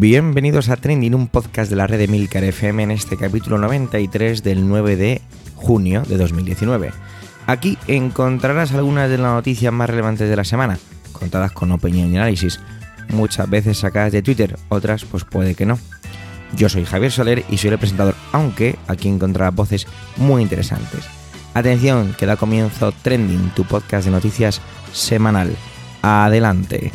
Bienvenidos a Trending, un podcast de la red de Milcar FM en este capítulo 93 del 9 de junio de 2019. Aquí encontrarás algunas de las noticias más relevantes de la semana, contadas con opinión y análisis, muchas veces sacadas de Twitter, otras pues puede que no. Yo soy Javier Soler y soy el presentador, aunque aquí encontrarás voces muy interesantes. Atención, que da comienzo Trending, tu podcast de noticias semanal. Adelante.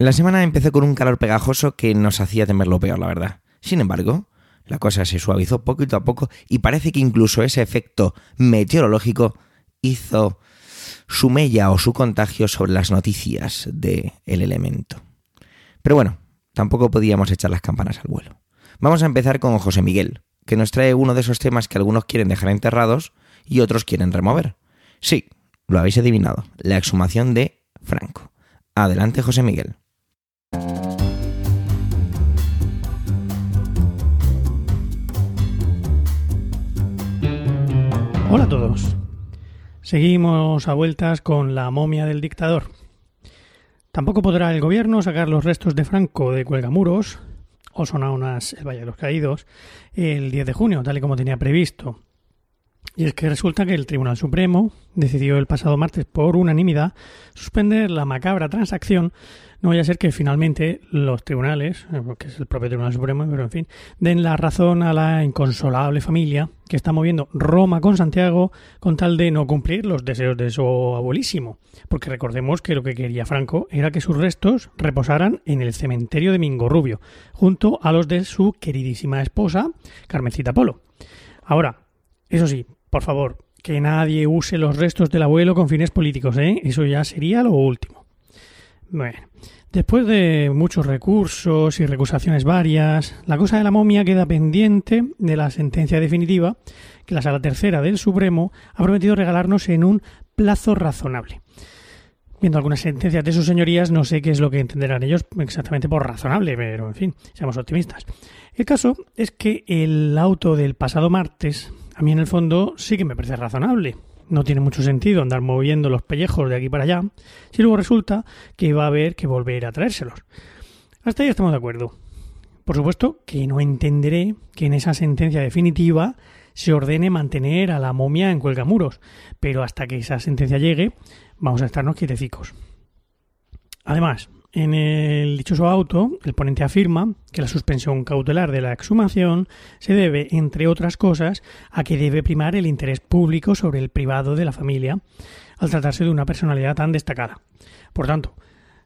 La semana empezó con un calor pegajoso que nos hacía temer lo peor, la verdad. Sin embargo, la cosa se suavizó poquito a poco y parece que incluso ese efecto meteorológico hizo su mella o su contagio sobre las noticias del el elemento. Pero bueno, tampoco podíamos echar las campanas al vuelo. Vamos a empezar con José Miguel, que nos trae uno de esos temas que algunos quieren dejar enterrados y otros quieren remover. Sí, lo habéis adivinado, la exhumación de Franco. Adelante, José Miguel. Hola a todos. Seguimos a vueltas con la momia del dictador. Tampoco podrá el gobierno sacar los restos de Franco de Cuelgamuros, o unas el Valle de los Caídos, el 10 de junio, tal y como tenía previsto. Y es que resulta que el Tribunal Supremo decidió el pasado martes por unanimidad suspender la macabra transacción no vaya a ser que finalmente los tribunales, eh, que es el propio Tribunal Supremo, pero en fin, den la razón a la inconsolable familia que está moviendo Roma con Santiago con tal de no cumplir los deseos de su abuelísimo. Porque recordemos que lo que quería Franco era que sus restos reposaran en el cementerio de Mingorrubio, junto a los de su queridísima esposa, Carmencita Polo. Ahora, eso sí, por favor, que nadie use los restos del abuelo con fines políticos, ¿eh? Eso ya sería lo último. Bueno, después de muchos recursos y recusaciones varias, la cosa de la momia queda pendiente de la sentencia definitiva que la Sala Tercera del Supremo ha prometido regalarnos en un plazo razonable. Viendo algunas sentencias de sus señorías, no sé qué es lo que entenderán ellos exactamente por razonable, pero en fin, seamos optimistas. El caso es que el auto del pasado martes, a mí en el fondo sí que me parece razonable, no tiene mucho sentido andar moviendo los pellejos de aquí para allá, si luego resulta que va a haber que volver a traérselos. Hasta ahí estamos de acuerdo. Por supuesto que no entenderé que en esa sentencia definitiva se ordene mantener a la momia en cuelgamuros, pero hasta que esa sentencia llegue, vamos a estarnos quietecicos. Además, en el dichoso auto, el ponente afirma que la suspensión cautelar de la exhumación se debe, entre otras cosas, a que debe primar el interés público sobre el privado de la familia, al tratarse de una personalidad tan destacada. Por tanto,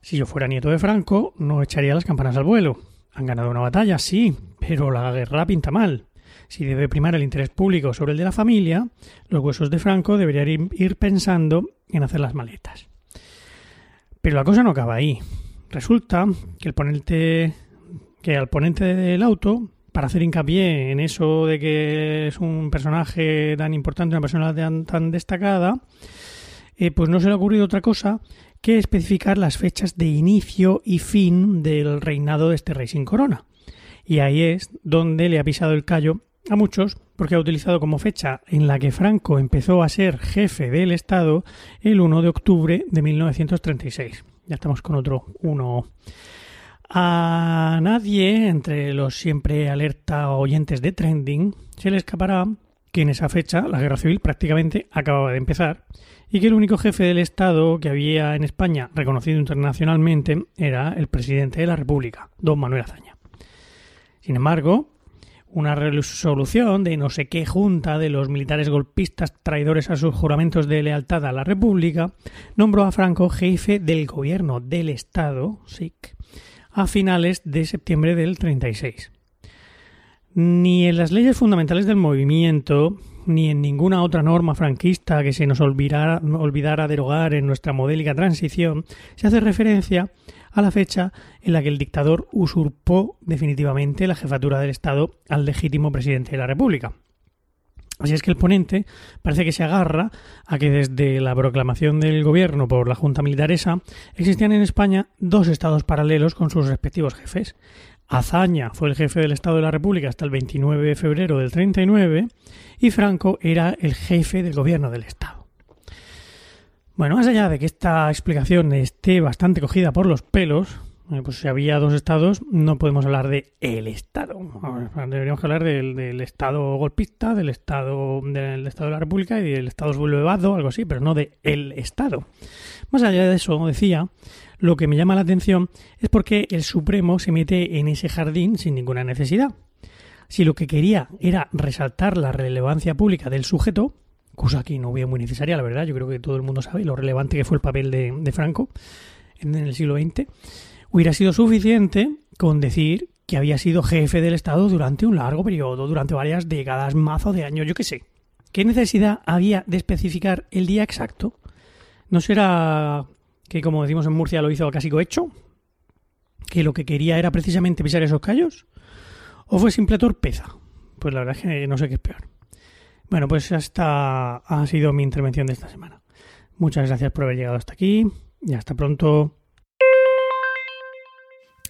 si yo fuera nieto de Franco, no echaría las campanas al vuelo. Han ganado una batalla, sí, pero la guerra pinta mal. Si debe primar el interés público sobre el de la familia, los huesos de Franco deberían ir pensando en hacer las maletas. Pero la cosa no acaba ahí. Resulta que el ponente, que al ponente del auto, para hacer hincapié en eso de que es un personaje tan importante, una persona tan, destacada, eh, pues no se le ha ocurrido otra cosa que especificar las fechas de inicio y fin del reinado de este rey sin corona. Y ahí es donde le ha pisado el callo a muchos porque ha utilizado como fecha en la que Franco empezó a ser jefe del Estado el 1 de octubre de 1936. Ya estamos con otro uno. A nadie, entre los siempre alerta oyentes de Trending, se le escapará que en esa fecha la guerra civil prácticamente acababa de empezar y que el único jefe del Estado que había en España reconocido internacionalmente era el presidente de la República, don Manuel Azaña. Sin embargo, una resolución de no sé qué junta de los militares golpistas traidores a sus juramentos de lealtad a la República, nombró a Franco jefe del gobierno del Estado, SIC, a finales de septiembre del 36. Ni en las leyes fundamentales del movimiento, ni en ninguna otra norma franquista que se nos olvidara, olvidara derogar en nuestra modélica transición, se hace referencia a la fecha en la que el dictador usurpó definitivamente la jefatura del Estado al legítimo presidente de la República. Así es que el ponente parece que se agarra a que desde la proclamación del gobierno por la Junta Militar esa existían en España dos estados paralelos con sus respectivos jefes. Azaña fue el jefe del Estado de la República hasta el 29 de febrero del 39 y Franco era el jefe del gobierno del Estado. Bueno, más allá de que esta explicación esté bastante cogida por los pelos, eh, pues si había dos estados, no podemos hablar de el Estado. Deberíamos hablar del, Estado golpista, del Estado, del Estado de la República y del Estado sublevado, algo así, pero no de el Estado. Más allá de eso, decía, lo que me llama la atención es porque el Supremo se mete en ese jardín sin ninguna necesidad. Si lo que quería era resaltar la relevancia pública del sujeto, cosa que no veo muy necesaria, la verdad, yo creo que todo el mundo sabe lo relevante que fue el papel de, Franco en el siglo XX, hubiera sido suficiente con decir que había sido jefe del Estado durante un largo periodo, durante varias décadas, mazo de años, yo qué sé. ¿Qué necesidad había de especificar el día exacto? ¿No será que, como decimos en Murcia, lo hizo casi cohecho? ¿Que lo que quería era precisamente pisar esos callos? ¿O fue simple torpeza? Pues la verdad es que no sé qué es peor. Bueno, pues esta ha sido mi intervención de esta semana. Muchas gracias por haber llegado hasta aquí y hasta pronto.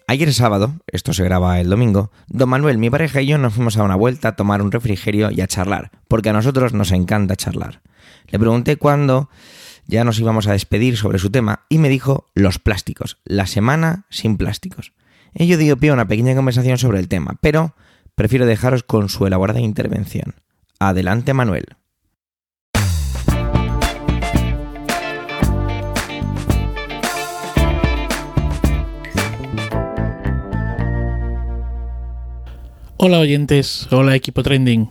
Ayer sábado, esto se graba el domingo, don Manuel, mi pareja y yo nos fuimos a una vuelta a tomar un refrigerio y a charlar, porque a nosotros nos encanta charlar. Le pregunté cuándo ya nos íbamos a despedir sobre su tema y me dijo los plásticos, la semana sin plásticos. Ello dio pie a una pequeña conversación sobre el tema, pero prefiero dejaros con su elaborada intervención. Adelante, Manuel. Hola oyentes, hola equipo trending.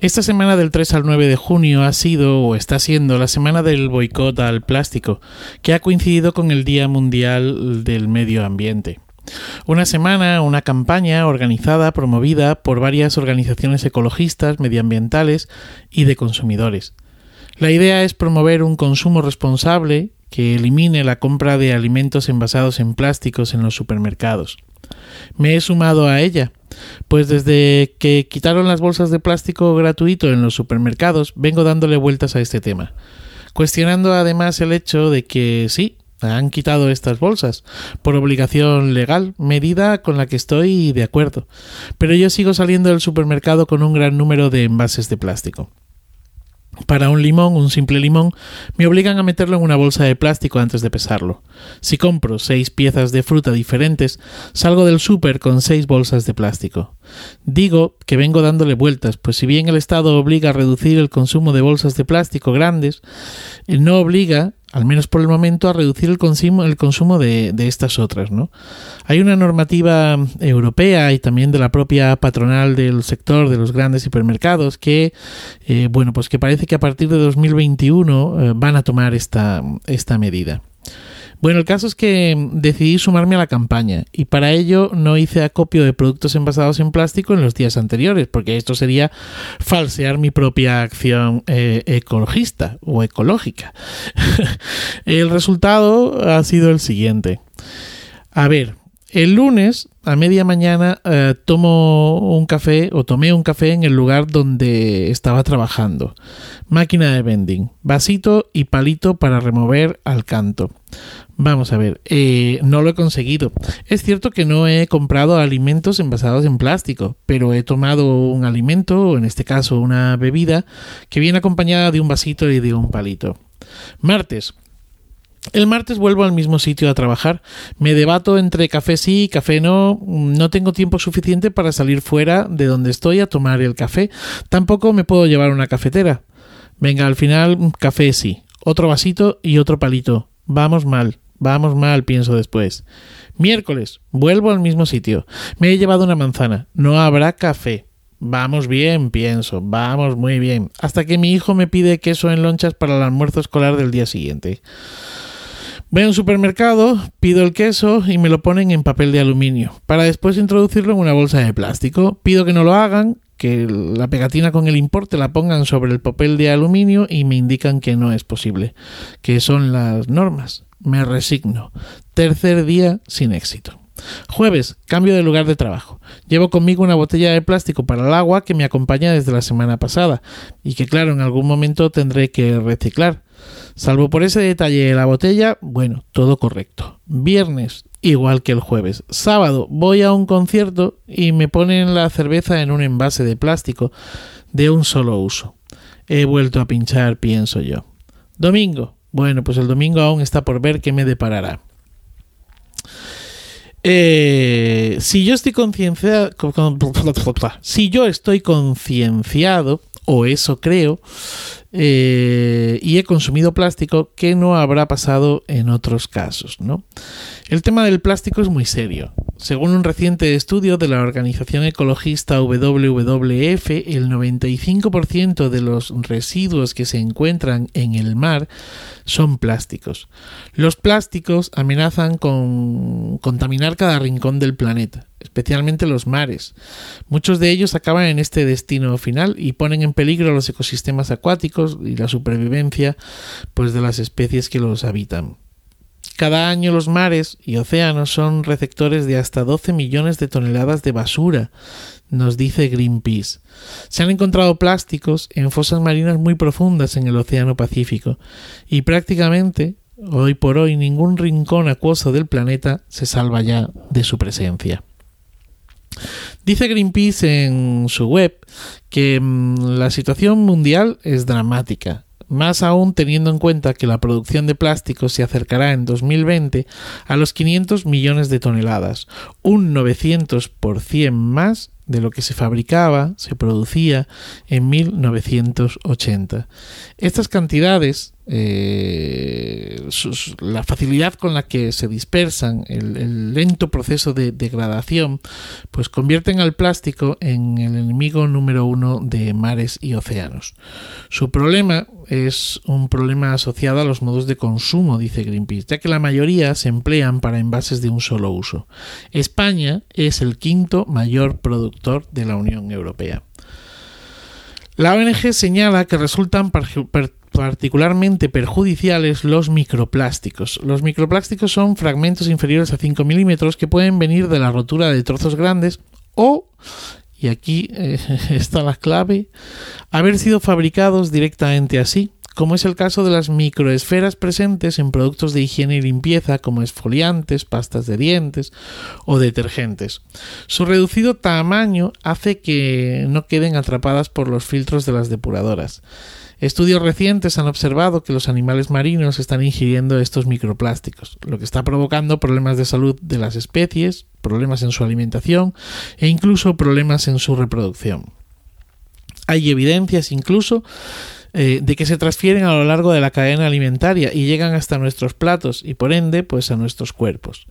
Esta semana del 3 al 9 de junio ha sido o está siendo la semana del boicot al plástico, que ha coincidido con el Día Mundial del Medio Ambiente. Una semana, una campaña organizada, promovida por varias organizaciones ecologistas, medioambientales y de consumidores. La idea es promover un consumo responsable que elimine la compra de alimentos envasados en plásticos en los supermercados. Me he sumado a ella, pues desde que quitaron las bolsas de plástico gratuito en los supermercados vengo dándole vueltas a este tema, cuestionando además el hecho de que sí, han quitado estas bolsas por obligación legal, medida con la que estoy de acuerdo, pero yo sigo saliendo del supermercado con un gran número de envases de plástico. Para un limón, un simple limón, me obligan a meterlo en una bolsa de plástico antes de pesarlo. Si compro seis piezas de fruta diferentes, salgo del súper con seis bolsas de plástico. Digo que vengo dándole vueltas, pues si bien el Estado obliga a reducir el consumo de bolsas de plástico grandes, no obliga al menos por el momento, a reducir el consumo, de, estas otras. ¿no? Hay una normativa europea y también de la propia patronal del sector de los grandes hipermercados que, eh, bueno, pues que parece que a partir de 2021 eh, van a tomar esta, esta medida. Bueno, el caso es que decidí sumarme a la campaña y para ello no hice acopio de productos envasados en plástico en los días anteriores, porque esto sería falsear mi propia acción eh, ecologista o ecológica. el resultado ha sido el siguiente. A ver, el lunes a media mañana eh, tomo un café o tomé un café en el lugar donde estaba trabajando. Máquina de vending, vasito y palito para remover al canto. Vamos a ver, eh, no lo he conseguido. Es cierto que no he comprado alimentos envasados en plástico, pero he tomado un alimento, o en este caso una bebida, que viene acompañada de un vasito y de un palito. Martes, el martes vuelvo al mismo sitio a trabajar. Me debato entre café sí y café no. No tengo tiempo suficiente para salir fuera de donde estoy a tomar el café. Tampoco me puedo llevar una cafetera. Venga, al final café sí. Otro vasito y otro palito. Vamos mal. Vamos mal, pienso después. Miércoles, vuelvo al mismo sitio. Me he llevado una manzana. No habrá café. Vamos bien, pienso. Vamos muy bien. Hasta que mi hijo me pide queso en lonchas para el almuerzo escolar del día siguiente. Voy a un supermercado, pido el queso y me lo ponen en papel de aluminio, para después introducirlo en una bolsa de plástico. Pido que no lo hagan, que la pegatina con el importe la pongan sobre el papel de aluminio y me indican que no es posible, que son las normas. Me resigno. Tercer día sin éxito. Jueves, cambio de lugar de trabajo. Llevo conmigo una botella de plástico para el agua que me acompaña desde la semana pasada y que claro, en algún momento tendré que reciclar. Salvo por ese detalle de la botella, bueno, todo correcto. Viernes, igual que el jueves. Sábado, voy a un concierto y me ponen la cerveza en un envase de plástico de un solo uso. He vuelto a pinchar, pienso yo. Domingo. Bueno, pues el domingo aún está por ver qué me deparará. Eh, si yo estoy concienciado, si yo estoy concienciado, o eso creo, eh, y he consumido plástico, ¿qué no habrá pasado en otros casos? ¿no? El tema del plástico es muy serio. Según un reciente estudio de la organización ecologista WWF, el 95% de los residuos que se encuentran en el mar son plásticos. Los plásticos amenazan con contaminar cada rincón del planeta, especialmente los mares. Muchos de ellos acaban en este destino final y ponen en peligro los ecosistemas acuáticos y la supervivencia pues, de las especies que los habitan. Cada año los mares y océanos son receptores de hasta 12 millones de toneladas de basura, nos dice Greenpeace. Se han encontrado plásticos en fosas marinas muy profundas en el Océano Pacífico y prácticamente, hoy por hoy, ningún rincón acuoso del planeta se salva ya de su presencia. Dice Greenpeace en su web que mm, la situación mundial es dramática más aún teniendo en cuenta que la producción de plásticos se acercará en 2020 a los 500 millones de toneladas, un 900% más de lo que se fabricaba, se producía en 1980. Estas cantidades eh, la facilidad con la que se dispersan, el, lento proceso de degradación, pues convierten al plástico en el enemigo número uno de mares y océanos. Su problema es un problema asociado a los modos de consumo, dice Greenpeace, ya que la mayoría se emplean para envases de un solo uso. España es el quinto mayor productor de la Unión Europea. La ONG señala que resultan particularmente perjudiciales los microplásticos. Los microplásticos son fragmentos inferiores a 5 milímetros que pueden venir de la rotura de trozos grandes o, y aquí eh, está la clave, haber sido fabricados directamente así, como es el caso de las microesferas presentes en productos de higiene y limpieza como esfoliantes, pastas de dientes o detergentes. Su reducido tamaño hace que no queden atrapadas por los filtros de las depuradoras. Estudios recientes han observado que los animales marinos están ingiriendo estos microplásticos, lo que está provocando problemas de salud de las especies, problemas en su alimentación e incluso problemas en su reproducción. Hay evidencias incluso eh, de que se transfieren a lo largo de la cadena alimentaria y llegan hasta nuestros platos y por ende pues a nuestros cuerpos.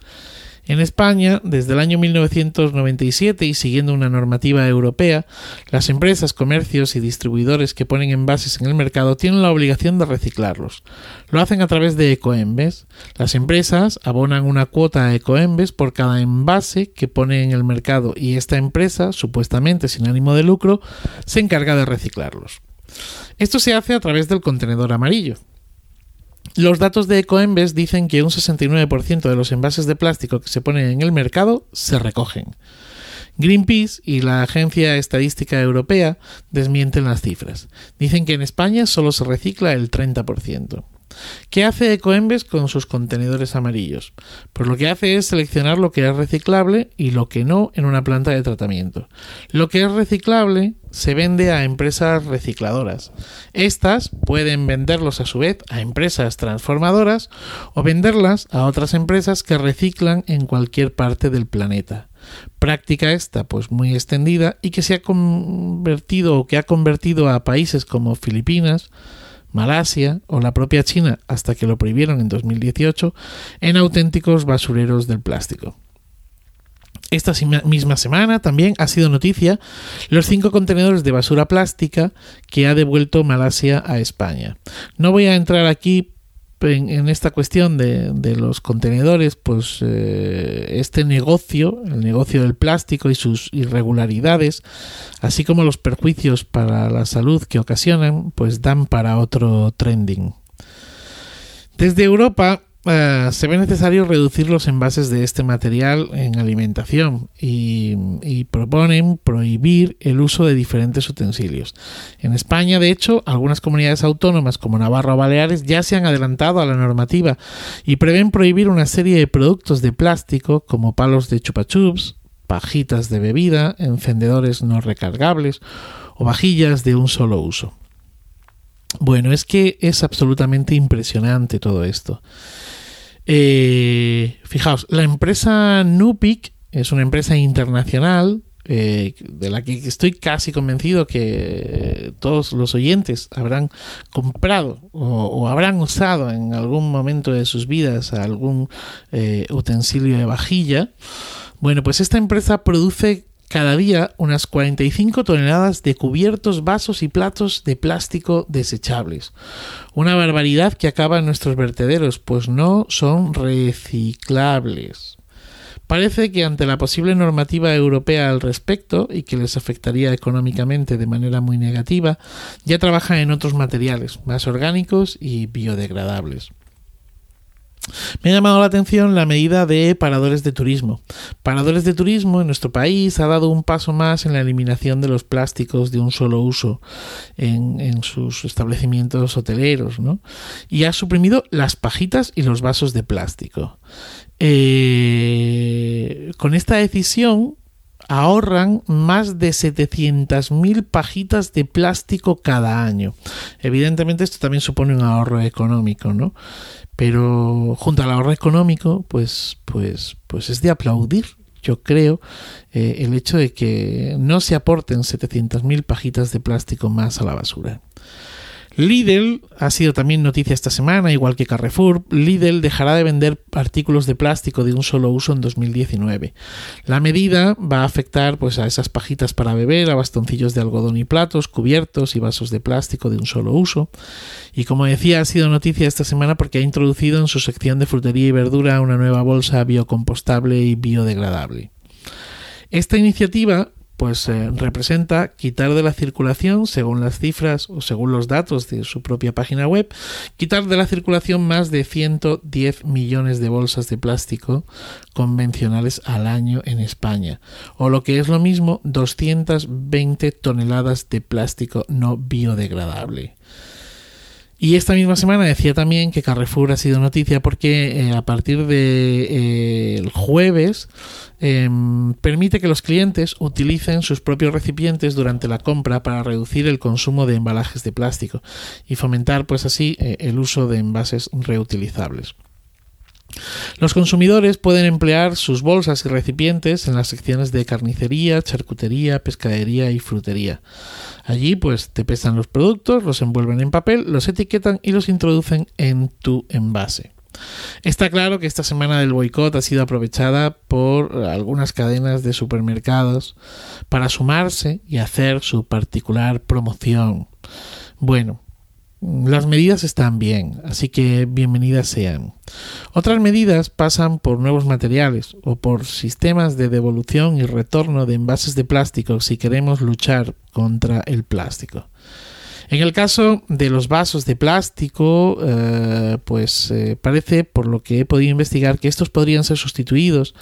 En España, desde el año 1997 y siguiendo una normativa europea, las empresas, comercios y distribuidores que ponen envases en el mercado tienen la obligación de reciclarlos. Lo hacen a través de Ecoembes. Las empresas abonan una cuota a Ecoembes por cada envase que pone en el mercado y esta empresa, supuestamente sin ánimo de lucro, se encarga de reciclarlos. Esto se hace a través del contenedor amarillo, los datos de Ecoembes dicen que un 69% de los envases de plástico que se ponen en el mercado se recogen. Greenpeace y la Agencia Estadística Europea desmienten las cifras. Dicen que en España solo se recicla el 30%. ¿Qué hace Ecoembes con sus contenedores amarillos? Pues lo que hace es seleccionar lo que es reciclable y lo que no en una planta de tratamiento. Lo que es reciclable se vende a empresas recicladoras. Estas pueden venderlos a su vez a empresas transformadoras o venderlas a otras empresas que reciclan en cualquier parte del planeta. Práctica esta pues muy extendida y que se ha convertido o que ha convertido a países como Filipinas, Malasia o la propia China hasta que lo prohibieron en 2018 en auténticos basureros del plástico. Esta misma semana también ha sido noticia los cinco contenedores de basura plástica que ha devuelto Malasia a España. No voy a entrar aquí en, esta cuestión de, los contenedores, pues eh, este negocio, el negocio del plástico y sus irregularidades, así como los perjuicios para la salud que ocasionan, pues dan para otro trending. Desde Europa eh, se ve necesario reducir los envases de este material en alimentación y, y, proponen prohibir el uso de diferentes utensilios. En España, de hecho, algunas comunidades autónomas como Navarra o Baleares ya se han adelantado a la normativa y prevén prohibir una serie de productos de plástico como palos de chupachups, pajitas de bebida, encendedores no recargables o vajillas de un solo uso. Bueno, es que es absolutamente impresionante todo esto. Eh, fijaos, la empresa Nupic es una empresa internacional eh, de la que estoy casi convencido que todos los oyentes habrán comprado o, habrán usado en algún momento de sus vidas algún eh, utensilio de vajilla. Bueno, pues esta empresa produce cada día unas 45 toneladas de cubiertos, vasos y platos de plástico desechables. Una barbaridad que acaba en nuestros vertederos, pues no son reciclables. Parece que ante la posible normativa europea al respecto y que les afectaría económicamente de manera muy negativa, ya trabajan en otros materiales más orgánicos y biodegradables. Me ha llamado la atención la medida de paradores de turismo. Paradores de turismo en nuestro país ha dado un paso más en la eliminación de los plásticos de un solo uso en, sus establecimientos hoteleros, ¿no? Y ha suprimido las pajitas y los vasos de plástico. Eh, con esta decisión ahorran más de 700.000 pajitas de plástico cada año. Evidentemente esto también supone un ahorro económico, ¿no? Pero junto al ahorro económico, pues, pues, pues es de aplaudir, yo creo, eh, el hecho de que no se aporten 700.000 pajitas de plástico más a la basura. Lidl ha sido también noticia esta semana, igual que Carrefour. Lidl dejará de vender artículos de plástico de un solo uso en 2019. La medida va a afectar pues, a esas pajitas para beber, a bastoncillos de algodón y platos, cubiertos y vasos de plástico de un solo uso. Y como decía, ha sido noticia esta semana porque ha introducido en su sección de frutería y verdura una nueva bolsa biocompostable y biodegradable. Esta iniciativa pues eh, representa quitar de la circulación, según las cifras o según los datos de su propia página web, quitar de la circulación más de 110 millones de bolsas de plástico convencionales al año en España, o lo que es lo mismo, 220 toneladas de plástico no biodegradable. Y esta misma semana decía también que Carrefour ha sido noticia porque eh, a partir de eh, jueves eh, permite que los clientes utilicen sus propios recipientes durante la compra para reducir el consumo de embalajes de plástico y fomentar pues así eh, el uso de envases reutilizables. Los consumidores pueden emplear sus bolsas y recipientes en las secciones de carnicería, charcutería, pescadería y frutería. Allí pues te pesan los productos, los envuelven en papel, los etiquetan y los introducen en tu envase. Está claro que esta semana del boicot ha sido aprovechada por algunas cadenas de supermercados para sumarse y hacer su particular promoción. Bueno, las medidas están bien, así que bienvenidas sean. Otras medidas pasan por nuevos materiales o por sistemas de devolución y retorno de envases de plástico si queremos luchar contra el plástico. En el caso de los vasos de plástico, eh, pues eh, parece, por lo que he podido investigar, que estos podrían ser sustituidos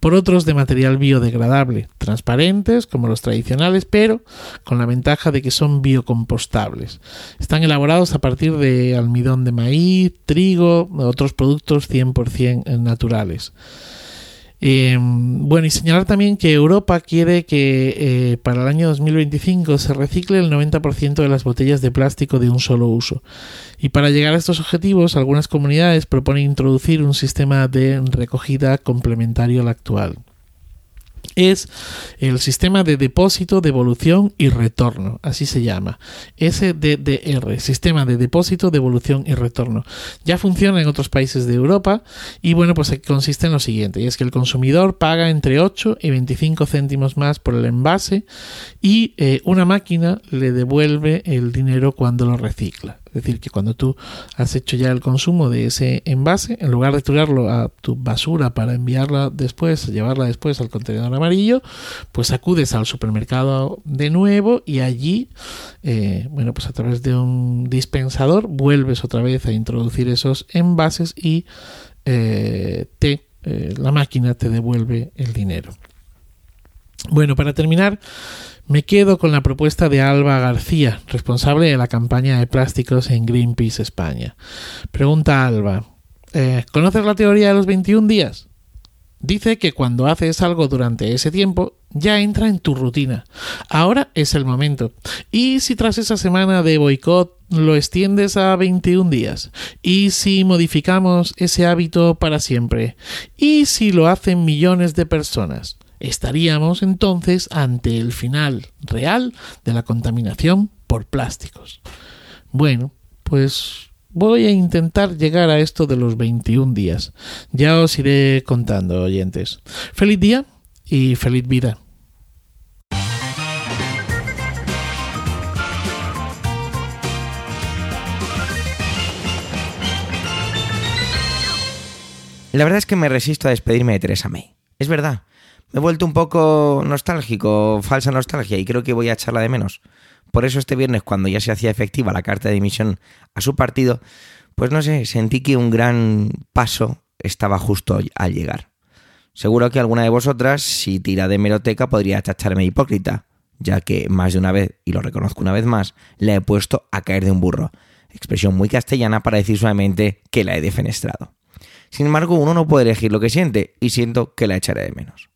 por otros de material biodegradable, transparentes como los tradicionales, pero con la ventaja de que son biocompostables. Están elaborados a partir de almidón de maíz, trigo, otros productos 100% naturales. Eh, bueno, y señalar también que Europa quiere que eh, para el año 2025 se recicle el 90% de las botellas de plástico de un solo uso. Y para llegar a estos objetivos, algunas comunidades proponen introducir un sistema de recogida complementario al actual es el sistema de depósito, devolución y retorno, así se llama, SDDR, sistema de depósito, devolución y retorno. Ya funciona en otros países de Europa y bueno, pues consiste en lo siguiente, y es que el consumidor paga entre 8 y 25 céntimos más por el envase y eh, una máquina le devuelve el dinero cuando lo recicla. Es decir, que cuando tú has hecho ya el consumo de ese envase, en lugar de tirarlo a tu basura para enviarla después, llevarla después al contenedor amarillo, pues acudes al supermercado de nuevo y allí, eh, bueno, pues a través de un dispensador vuelves otra vez a introducir esos envases y eh, te, eh, la máquina te devuelve el dinero. Bueno, para terminar, me quedo con la propuesta de Alba García, responsable de la campaña de plásticos en Greenpeace España. Pregunta Alba, eh, ¿conoces la teoría de los 21 días? Dice que cuando haces algo durante ese tiempo, ya entra en tu rutina. Ahora es el momento. ¿Y si tras esa semana de boicot lo extiendes a 21 días? ¿Y si modificamos ese hábito para siempre? ¿Y si lo hacen millones de personas? Estaríamos entonces ante el final real de la contaminación por plásticos. Bueno, pues voy a intentar llegar a esto de los 21 días. Ya os iré contando, oyentes. Feliz día y feliz vida. La verdad es que me resisto a despedirme de Teresa May. Es verdad, me he vuelto un poco nostálgico, falsa nostalgia, y creo que voy a echarla de menos. Por eso este viernes, cuando ya se hacía efectiva la carta de dimisión a su partido, pues no sé, sentí que un gran paso estaba justo al llegar. Seguro que alguna de vosotras, si tira de meroteca, podría tacharme hipócrita, ya que más de una vez, y lo reconozco una vez más, le he puesto a caer de un burro. Expresión muy castellana para decir solamente que la he defenestrado. Sin embargo, uno no puede elegir lo que siente, y siento que la echaré de menos.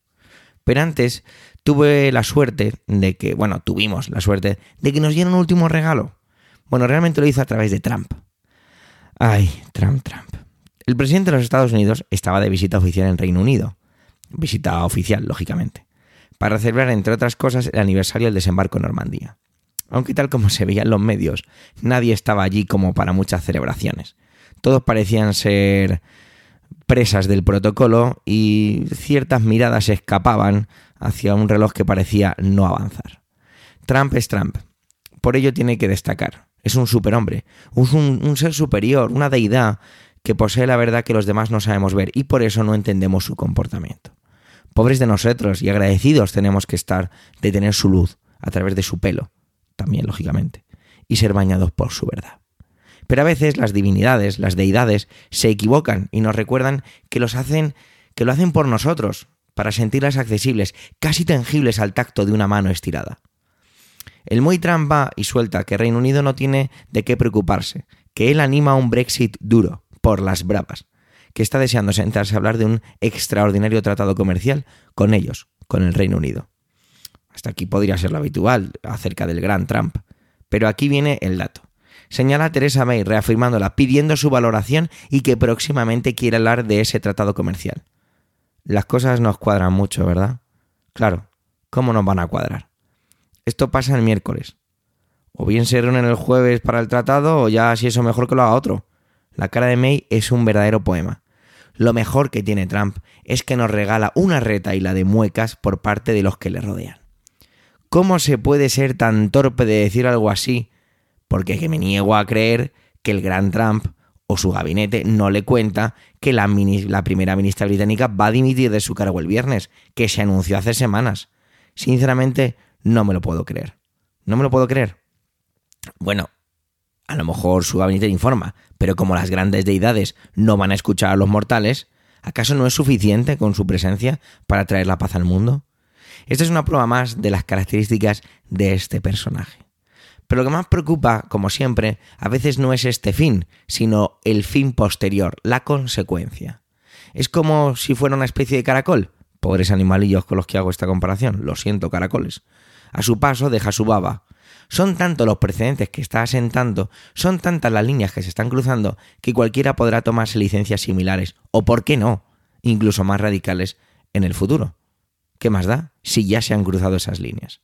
Pero antes tuve la suerte de que, bueno, tuvimos la suerte de que nos dieron un último regalo. Bueno, realmente lo hizo a través de Trump. Ay, Trump, Trump. El presidente de los Estados Unidos estaba de visita oficial en Reino Unido. Visita oficial, lógicamente. Para celebrar, entre otras cosas, el aniversario del desembarco en Normandía. Aunque tal como se veía en los medios, nadie estaba allí como para muchas celebraciones. Todos parecían ser presas del protocolo y ciertas miradas escapaban hacia un reloj que parecía no avanzar. Trump es Trump. Por ello tiene que destacar. Es un superhombre, un, un ser superior, una deidad que posee la verdad que los demás no sabemos ver y por eso no entendemos su comportamiento. Pobres de nosotros y agradecidos tenemos que estar de tener su luz a través de su pelo, también lógicamente, y ser bañados por su verdad. Pero a veces las divinidades, las deidades, se equivocan y nos recuerdan que los hacen, que lo hacen por nosotros, para sentirlas accesibles, casi tangibles al tacto de una mano estirada. El muy trampa y suelta que Reino Unido no tiene de qué preocuparse, que él anima un Brexit duro, por las bravas, que está deseando sentarse a hablar de un extraordinario tratado comercial con ellos, con el Reino Unido. Hasta aquí podría ser lo habitual acerca del gran Trump. Pero aquí viene el dato señala Teresa May reafirmándola, pidiendo su valoración y que próximamente quiere hablar de ese tratado comercial. Las cosas nos cuadran mucho, ¿verdad? Claro, ¿cómo nos van a cuadrar? Esto pasa el miércoles. O bien se reúnen el jueves para el tratado, o ya si eso mejor que lo haga otro. La cara de May es un verdadero poema. Lo mejor que tiene Trump es que nos regala una reta y la de muecas por parte de los que le rodean. ¿Cómo se puede ser tan torpe de decir algo así porque que me niego a creer que el gran Trump o su gabinete no le cuenta que la, la, primera ministra británica va a dimitir de su cargo el viernes, que se anunció hace semanas. Sinceramente, no me lo puedo creer. No me lo puedo creer. Bueno, a lo mejor su gabinete informa, pero como las grandes deidades no van a escuchar a los mortales, ¿acaso no es suficiente con su presencia para traer la paz al mundo? Esta es una prueba más de las características de este personaje. Pero lo que más preocupa, como siempre, a veces no es este fin, sino el fin posterior, la consecuencia. Es como si fuera una especie de caracol. Pobres animalillos con los que hago esta comparación, lo siento, caracoles. A su paso deja su baba. Son tantos los precedentes que está asentando, son tantas las líneas que se están cruzando, que cualquiera podrá tomarse licencias similares, o por qué no, incluso más radicales, en el futuro. ¿Qué más da si ya se han cruzado esas líneas?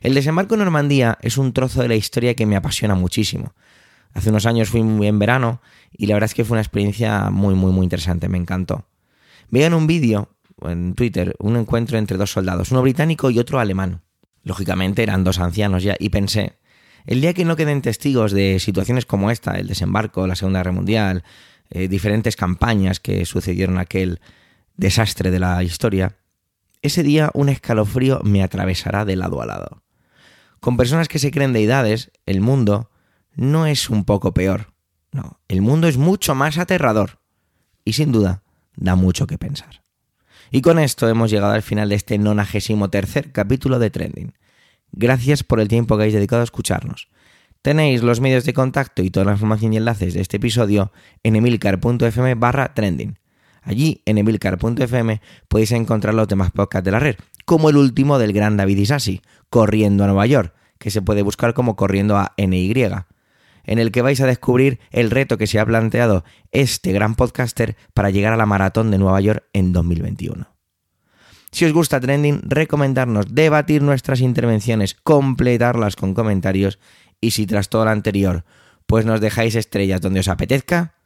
El desembarco en Normandía es un trozo de la historia que me apasiona muchísimo. Hace unos años fui muy en verano y la verdad es que fue una experiencia muy, muy, muy interesante, me encantó. En un vídeo, en Twitter, un encuentro entre dos soldados, uno británico y otro alemán. Lógicamente eran dos ancianos ya, y pensé, el día que no queden testigos de situaciones como esta, el desembarco, la Segunda Guerra Mundial, eh, diferentes campañas que sucedieron aquel desastre de la historia, ese día un escalofrío me atravesará de lado a lado. Con personas que se creen deidades, el mundo no es un poco peor. No, el mundo es mucho más aterrador. y sin duda da mucho que pensar. Y con esto hemos llegado al final de este 93 capítulo de Trending. Gracias por el tiempo que habéis dedicado a escucharnos. Tenéis los medios de contacto y toda la información y enlaces de este episodio en emilcar.fm barra trending. Allí, en emilcar.fm, podéis encontrar los demás podcasts de la red, como el último del gran David Isasi, Corriendo a Nueva York, que se puede buscar como Corriendo a NY, en el que vais a descubrir el reto que se ha planteado este gran podcaster para llegar a la maratón de Nueva York en 2021. Si os gusta Trending, recomendarnos debatir nuestras intervenciones, completarlas con comentarios y si tras todo lo anterior pues nos dejáis estrellas donde os apetezca,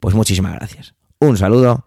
pues muchísimas gracias. Un saludo